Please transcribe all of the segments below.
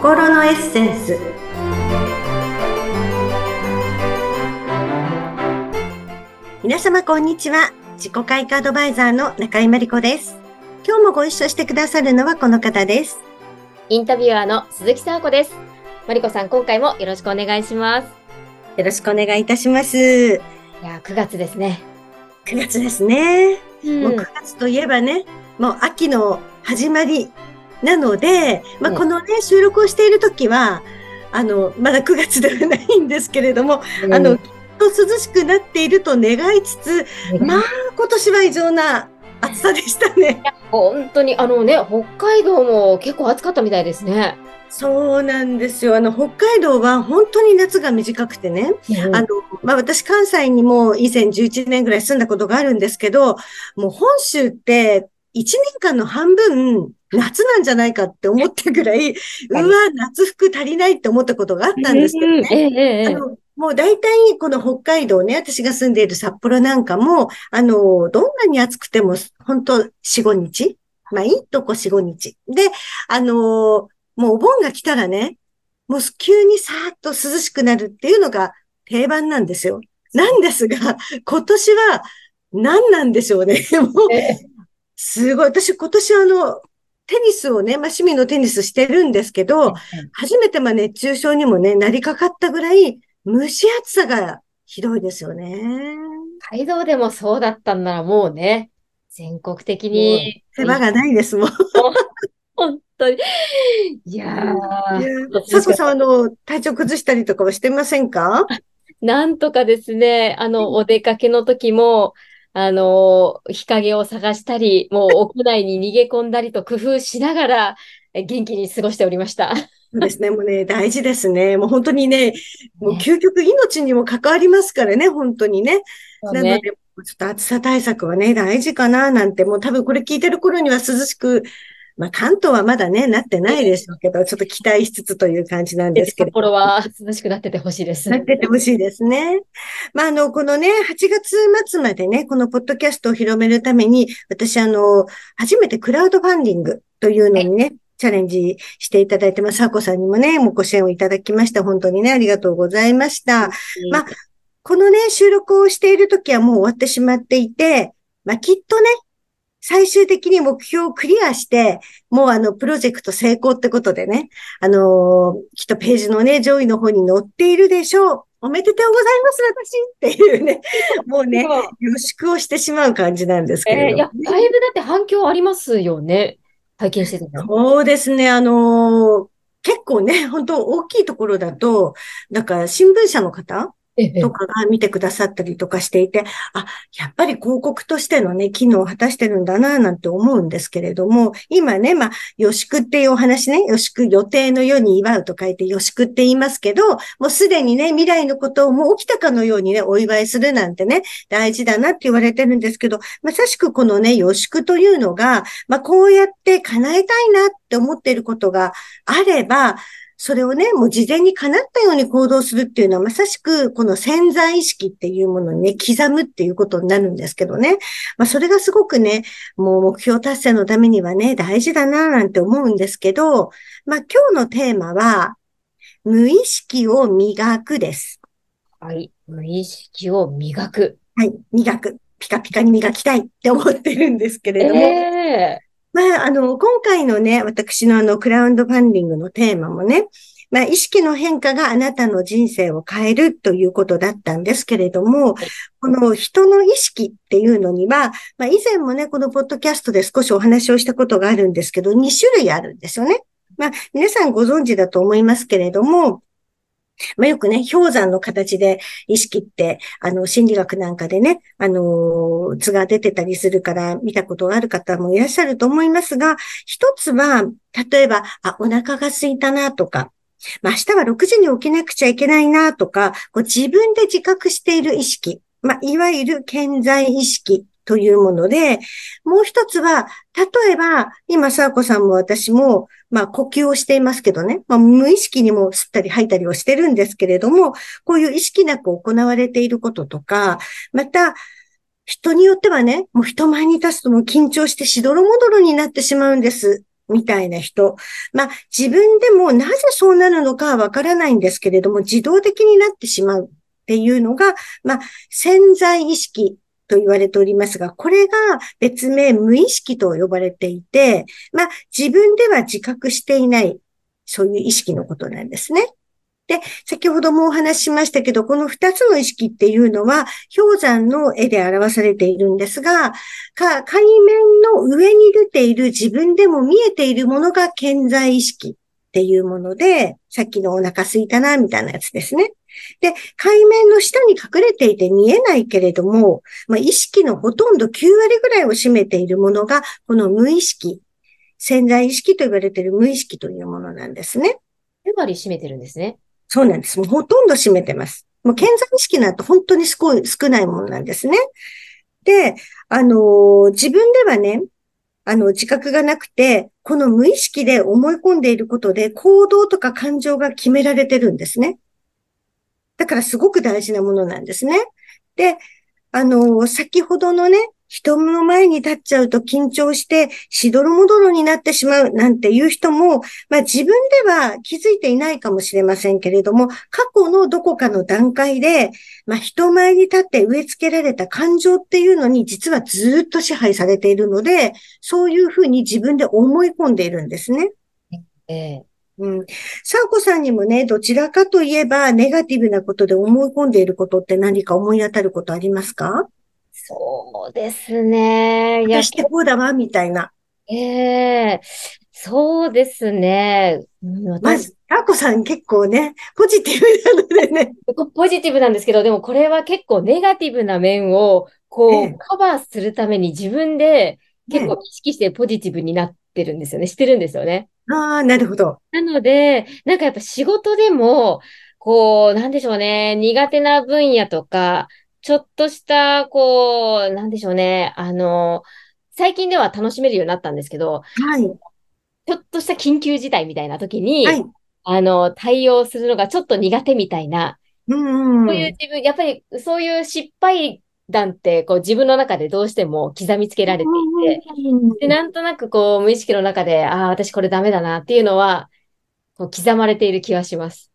心のエッセンス。皆様こんにちは。自己開花アドバイザーの中井真理子です。今日もご一緒してくださるのはこの方です。インタビュアーの鈴木沙子です。真理子さん今回もよろしくお願いします。よろしくお願いいたします。いや9月ですね。9月ですね、うん、もう9月といえばねもう秋の始まりなので、まあ、このね、収録をしているときは、あの、まだ9月ではないんですけれども、うん、あの、きっと涼しくなっていると願いつつ、まあ、今年は異常な暑さでしたね。本当に、あのね、北海道も結構暑かったみたいですね。そうなんですよ。あの、北海道は本当に夏が短くてね。うん、あの、まあ、私関西にも以前11年ぐらい住んだことがあるんですけど、もう本州って1年間の半分、夏なんじゃないかって思ったぐらい、うわ、夏服足りないって思ったことがあったんですけどね。もう大体この北海道ね、私が住んでいる札幌なんかも、あの、どんなに暑くても、本当4、5日まあいいとこ4、5日。で、あの、もうお盆が来たらね、もう急にさーっと涼しくなるっていうのが定番なんですよ。なんですが、今年は何なんでしょうね。もう、すごい。私今年あの、テニスをね、まあ、趣味のテニスしてるんですけど、初めてまあ熱中症にもね、なりかかったぐらい、蒸し暑さがひどいですよね。北海道でもそうだったんならもうね、全国的に。手間がないですもん。本当に。いやー。さこさん、あの、体調崩したりとかはしてませんか？なんとかですね、あの、お出かけの時も、あの、日陰を探したり、もう屋内に逃げ込んだりと工夫しながら、元気に過ごしておりました。そうですね。もうね、大事ですね。もう本当にね、もう究極命にも関わりますからね、本当にね。ねなので、ちょっと暑さ対策はね、大事かななんて、もう多分これ聞いてる頃には涼しくまあ、関東はまだね、なってないでしょうけど、ちょっと期待しつつという感じなんですけど。札幌は涼しくなっててほしいです。なっててほしいですね。まあ、あの、このね、8月末までね、このポッドキャストを広めるために、私、あの、初めてクラウドファンディングというのにね、チャレンジしていただいてます。サーコさんにもね、もうご支援をいただきました。本当にね、ありがとうございました。まあ、このね、収録をしているときはもう終わってしまっていて、まあ、きっとね、最終的に目標をクリアして、もうあの、プロジェクト成功ってことでね、あのー、きっとページのね、上位の方に載っているでしょう。おめでとうございます、私っていうね、もうね、予祝をしてしまう感じなんですけれど、えー、いや、だいぶだって反響ありますよね。体験してたそうですね、あのー、結構ね、本当大きいところだと、なんか新聞社の方とかが見てくださったりとかしていて、あ、やっぱり広告としてのね、機能を果たしてるんだな、なんて思うんですけれども、今ね、まあ、予祝っていうお話ね、予祝予定の世に祝うと書いて予祝って言いますけど、もうすでにね、未来のことをもう起きたかのようにね、お祝いするなんてね、大事だなって言われてるんですけど、まさしくこのね、予祝というのが、まあ、こうやって叶えたいなって思っていることがあれば、それをね、もう事前に叶ったように行動するっていうのは、まさしくこの潜在意識っていうものにね、刻むっていうことになるんですけどね。まあ、それがすごくね、もう目標達成のためにはね、大事だななんて思うんですけど、まあ、今日のテーマは、無意識を磨くです。はい。無意識を磨く。はい。磨く。ピカピカに磨きたいって思ってるんですけれども。えーまあ、あの、今回のね、私のあの、クラウドファンディングのテーマもね、まあ、意識の変化があなたの人生を変えるということだったんですけれども、この人の意識っていうのには、まあ、以前もね、このポッドキャストで少しお話をしたことがあるんですけど、2種類あるんですよね。まあ、皆さんご存知だと思いますけれども、まあ、よくね、氷山の形で意識って、あの、心理学なんかでね、あの、図が出てたりするから見たことがある方もいらっしゃると思いますが、一つは、例えば、あ、お腹が空いたなとか、まあ、明日は6時に起きなくちゃいけないなとか、こう自分で自覚している意識、まあ、いわゆる健在意識というもので、もう一つは、例えば、今、サーコさんも私も、まあ、呼吸をしていますけどね、まあ、無意識にも吸ったり吐いたりをしてるんですけれども、こういう意識なく行われていることとか、また、人によってはね、もう人前に立つとも緊張してしどろもどろになってしまうんです。みたいな人。まあ、自分でもなぜそうなるのかはわからないんですけれども、自動的になってしまうっていうのが、まあ、潜在意識と言われておりますが、これが別名無意識と呼ばれていて、まあ、自分では自覚していない、そういう意識のことなんですね。で、先ほどもお話ししましたけど、この二つの意識っていうのは、氷山の絵で表されているんですが、か海面の上に出ている自分でも見えているものが健在意識っていうもので、さっきのお腹すいたな、みたいなやつですね。で、海面の下に隠れていて見えないけれども、まあ、意識のほとんど9割ぐらいを占めているものが、この無意識、潜在意識と言われている無意識というものなんですね。9割占めてるんですね。そうなんです。もうほとんど占めてます。もう健在意識なんて本当に少少ないものなんですね。で、あのー、自分ではね、あの、自覚がなくて、この無意識で思い込んでいることで行動とか感情が決められてるんですね。だからすごく大事なものなんですね。で、あの、先ほどのね、人の前に立っちゃうと緊張して、しどろもどろになってしまうなんていう人も、まあ自分では気づいていないかもしれませんけれども、過去のどこかの段階で、まあ人前に立って植え付けられた感情っていうのに実はずっと支配されているので、そういうふうに自分で思い込んでいるんですね。ええうん。サーコさんにもね、どちらかといえば、ネガティブなことで思い込んでいることって何か思い当たることありますか？そうですね。やしてこうだわ、みたいな。ええー、そうですね。まず、あこさん結構ね、ポジティブなのでね。ポジティブなんですけど、でもこれは結構ネガティブな面を、こう、ええ、カバーするために自分で結構意識してポジティブになってるんですよね。してるんですよね。ああ、なるほど。なので、なんかやっぱ仕事でも、こう、なんでしょうね、苦手な分野とか、ちょっとした、こう、なんでしょうね。あの、最近では楽しめるようになったんですけど、はい。ちょっとした緊急事態みたいな時に、はい、あの、対応するのがちょっと苦手みたいな、うん、そういう自分、やっぱりそういう失敗談って、こう自分の中でどうしても刻みつけられていて、で、なんとなくこう無意識の中で、ああ、私これダメだなっていうのは、こう刻まれている気がします。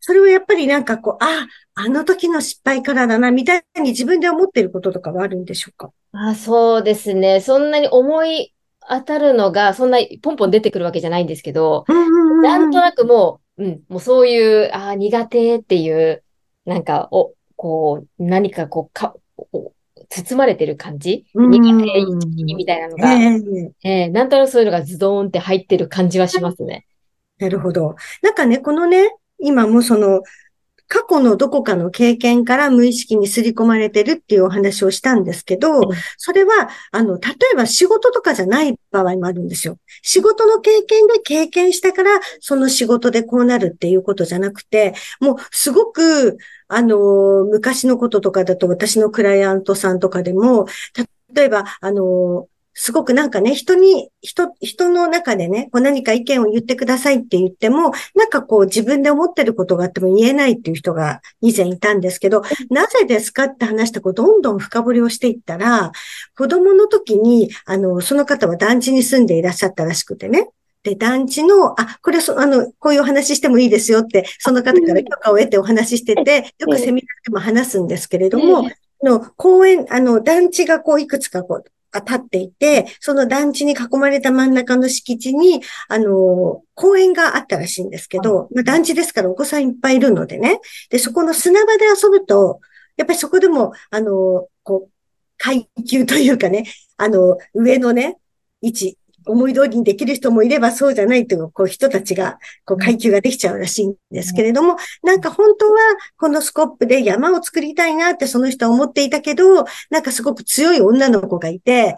それはやっぱりなんかこう、あ、あの時の失敗からだな、みたいに自分で思ってることとかはあるんでしょうか？あそうですね。そんなに思い当たるのが、そんなポンポン出てくるわけじゃないんですけど、なんとなくもう、うん、もうそういう、あ苦手っていう、なんか、お、こう、何かこう、か、包まれてる感じ？苦手意識みたいなのが、えー、えー、なんとなくそういうのがズドーンって入ってる感じはしますね。なるほど。なんかね、このね、今もその、過去のどこかの経験から無意識に刷り込まれてるっていうお話をしたんですけど、それは、あの、例えば仕事とかじゃない場合もあるんですよ。仕事の経験で経験したから、その仕事でこうなるっていうことじゃなくて、もうすごく、あの、昔のこととかだと私のクライアントさんとかでも、例えば、あの、すごくなんかね、人に、人、人の中でね、こう何か意見を言ってくださいって言っても、なんかこう自分で思ってることがあっても言えないっていう人が以前いたんですけど、なぜですかって話してこうどんどん深掘りをしていったら、子供の時に、あの、その方は団地に住んでいらっしゃったらしくてね、で、団地の、あ、これそ、あの、こういうお話してもいいですよって、その方から許可を得てお話ししてて、よくセミナーでも話すんですけれども、の公園、あの、団地がこういくつかこう、立っていて、その団地に囲まれた真ん中の敷地に、あの、公園があったらしいんですけど、まあ、団地ですからお子さんいっぱいいるのでね。で、そこの砂場で遊ぶと、やっぱりそこでも、あの、こう、階級というかね、あの、上のね、位置、思い通りにできる人もいればそうじゃないという、こう人たちが、こう階級ができちゃうらしいんですけれども、なんか本当はこのスコップで山を作りたいなってその人は思っていたけど、なんかすごく強い女の子がいて、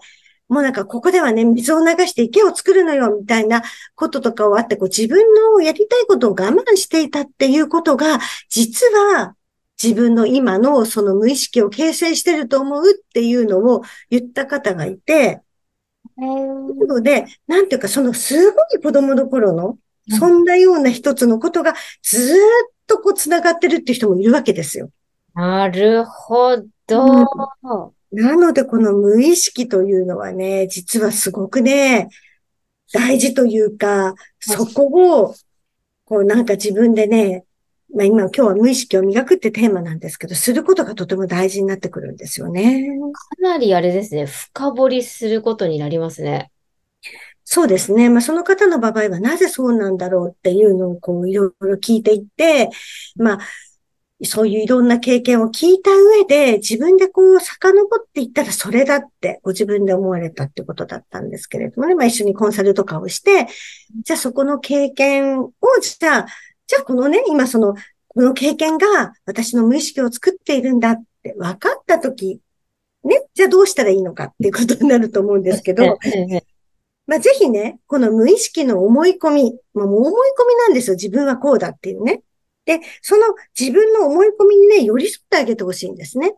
もうなんかここではね、水を流して池を作るのよ、みたいなこととかをあって、こう自分のやりたいことを我慢していたっていうことが、実は自分の今のその無意識を形成してると思うっていうのを言った方がいて、なので、なんていうか、そのすごい子供の頃の、そんなような一つのことがずっとこう繋がってるっていう人もいるわけですよ。なるほど。うん、なので、この無意識というのはね、実はすごくね、大事というか、そこを、こうなんか自分でね、まあ今、今日は無意識を磨くってテーマなんですけど、することがとても大事になってくるんですよね。かなりあれですね、深掘りすることになりますね。そうですね。まあ、その方の場合はなぜそうなんだろうっていうのをこういろいろ聞いていって、まあ、そういういろんな経験を聞いた上で、自分でこう遡っていったらそれだってご自分で思われたってことだったんですけれどもね、まあ一緒にコンサルとかをして、じゃあそこの経験を、じゃあ、じゃあこのね、今その、この経験が私の無意識を作っているんだって分かったとき、ね、じゃあどうしたらいいのかっていうことになると思うんですけど、まあ、ぜひね、この無意識の思い込み、まあ、もう思い込みなんですよ。自分はこうだっていうね。で、その自分の思い込みにね、寄り添ってあげてほしいんですね。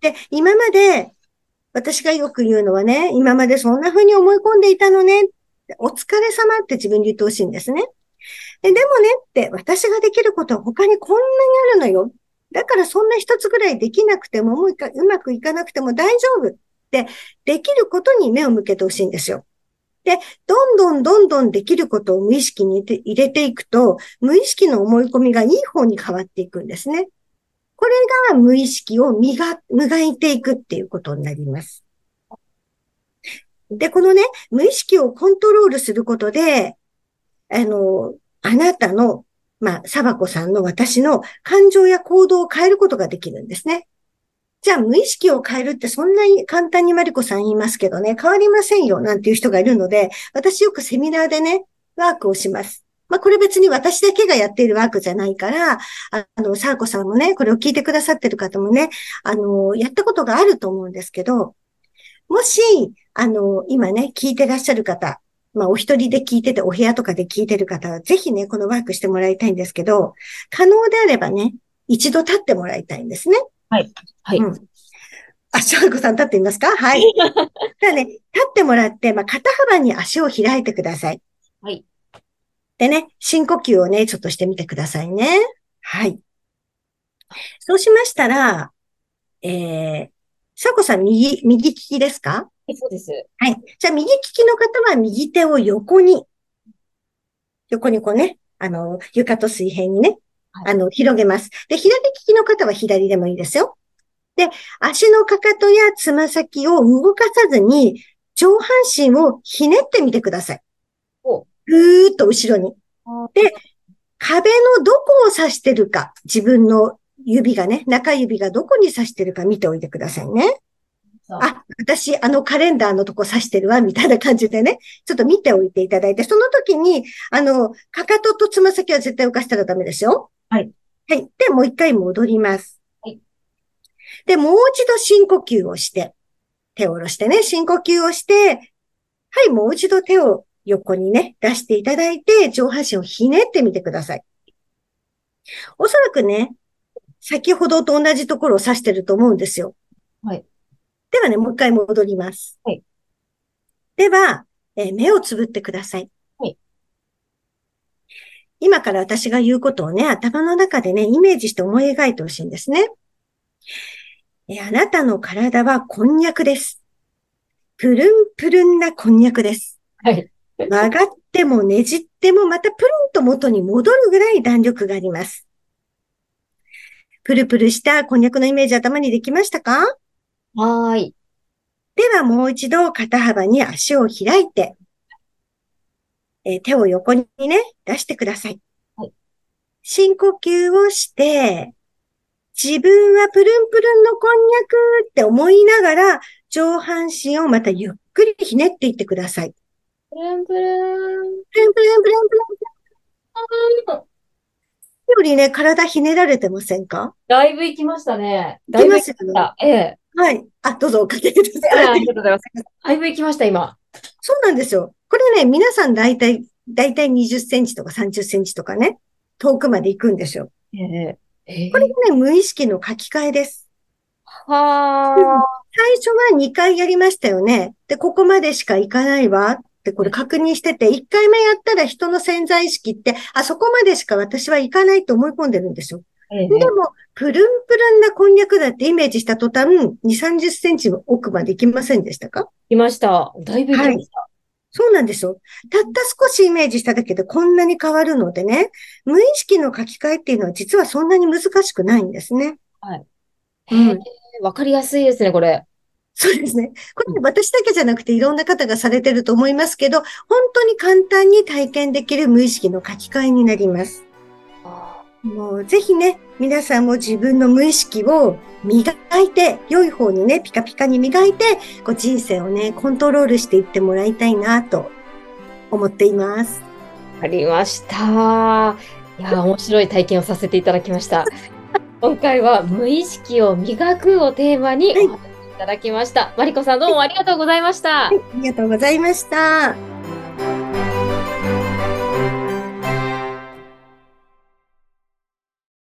で、今まで、私がよく言うのはね、今までそんな風に思い込んでいたのね。お疲れ様って自分に言ってほしいんですね。ででもねって、私ができることは他にこんなにあるのよ。だからそんな一つぐらいできなくても、もううまくいかなくても大丈夫。で、できることに目を向けてほしいんですよ。で、どんどんどんどんできることを無意識に入れていくと、無意識の思い込みがいい方に変わっていくんですね。これが無意識を磨磨いていくっていうことになります。で、このね、無意識をコントロールすることで、あの、あなたの、まあ、サバコさんの私の感情や行動を変えることができるんですね。じゃあ無意識を変えるってそんなに簡単にマリコさん言いますけどね、変わりませんよなんていう人がいるので、私よくセミナーでね、ワークをします。まあ、これ別に私だけがやっているワークじゃないから、あの、サーコさんもね、これを聞いてくださってる方もね、あの、やったことがあると思うんですけど、もし、あの、今ね、聞いてらっしゃる方、まあ、お一人で聞いてて、お部屋とかで聞いてる方は、ぜひね、このワークしてもらいたいんですけど、可能であればね、一度立ってもらいたいんですね。はい。はい。うん。あ、しょうこさん立ってみますか？はい。じゃあね、立ってもらって、まあ、肩幅に足を開いてください。はい。でね、深呼吸をね、ちょっとしてみてくださいね。はい。そうしましたら、えー、さこさん、右、右利きですか？そうです。はい。じゃあ、右利きの方は右手を横に、横にこうね、あの、床と水平にね、あの、広げます。で、左利きの方は左でもいいですよ。で、足のかかとやつま先を動かさずに、上半身をひねってみてください。ぐーっと後ろに。で、壁のどこを指してるか、自分の指がね、中指がどこに指してるか見ておいてくださいね。あ、私、あのカレンダーのとこ指してるわ、みたいな感じでね、ちょっと見ておいていただいて、その時に、あの、かかととつま先は絶対浮かしたらダメですよ。はい。はい。で、もう一回戻ります。はい。で、もう一度深呼吸をして、手を下ろしてね、深呼吸をして、はい、もう一度手を横にね、出していただいて、上半身をひねってみてください。おそらくね、先ほどと同じところを指してると思うんですよ。はい。ではね、もう一回戻ります。はい。では、えー、目をつぶってください。今から私が言うことをね、頭の中でね、イメージして思い描いてほしいんですね。えあなたの体はこんにゃくです。プルンプルンなこんにゃくです。はい。曲がってもねじってもまたプルンと元に戻るぐらい弾力があります。プルプルしたこんにゃくのイメージ頭にできましたか？はーい。ではもう一度肩幅に足を開いて、えー、手を横にね、出してください。はい。深呼吸をして、自分はプルンプルンのこんにゃくって思いながら、上半身をまたゆっくりひねっていってください。プルンプルン。プルンプルンプルンプルンプルン。よりね、体ひねられてませんか？だいぶ行きましたね。だいぶ行きました。ええ。はい。あ、どうぞおかけください。ありがとうございます。だいぶ行きました、今。そうなんですよ。これね、皆さん大体、大体20センチとか30センチとかね、遠くまで行くんですよ。えーえー、これがね、無意識の書き換えです。はあ、最初は2回やりましたよね。で、ここまでしか行かないわってこれ確認してて、1回目やったら人の潜在意識って、あそこまでしか私は行かないと思い込んでるんですよ。えー、でも、プルンプルンなこんにゃくだってイメージした途端、2、30センチ奥まで行きませんでしたか？行きました。だいぶ行きました。はいそうなんですよ。たった少しイメージしただけでこんなに変わるのでね、無意識の書き換えっていうのは実はそんなに難しくないんですね。はい。うん。わかりやすいですね、これ。そうですね。これ私だけじゃなくていろんな方がされてると思いますけど、本当に簡単に体験できる無意識の書き換えになります。もうぜひね、皆さんも自分の無意識を磨いて、良い方にね、ピカピカに磨いて、こう人生をね、コントロールしていってもらいたいなと思っています。ありました。いや、面白い体験をさせていただきました。今回は無意識を磨くをテーマにお話しいただきました。はい、マリコさんどうもありがとうございました。はい、ありがとうございました。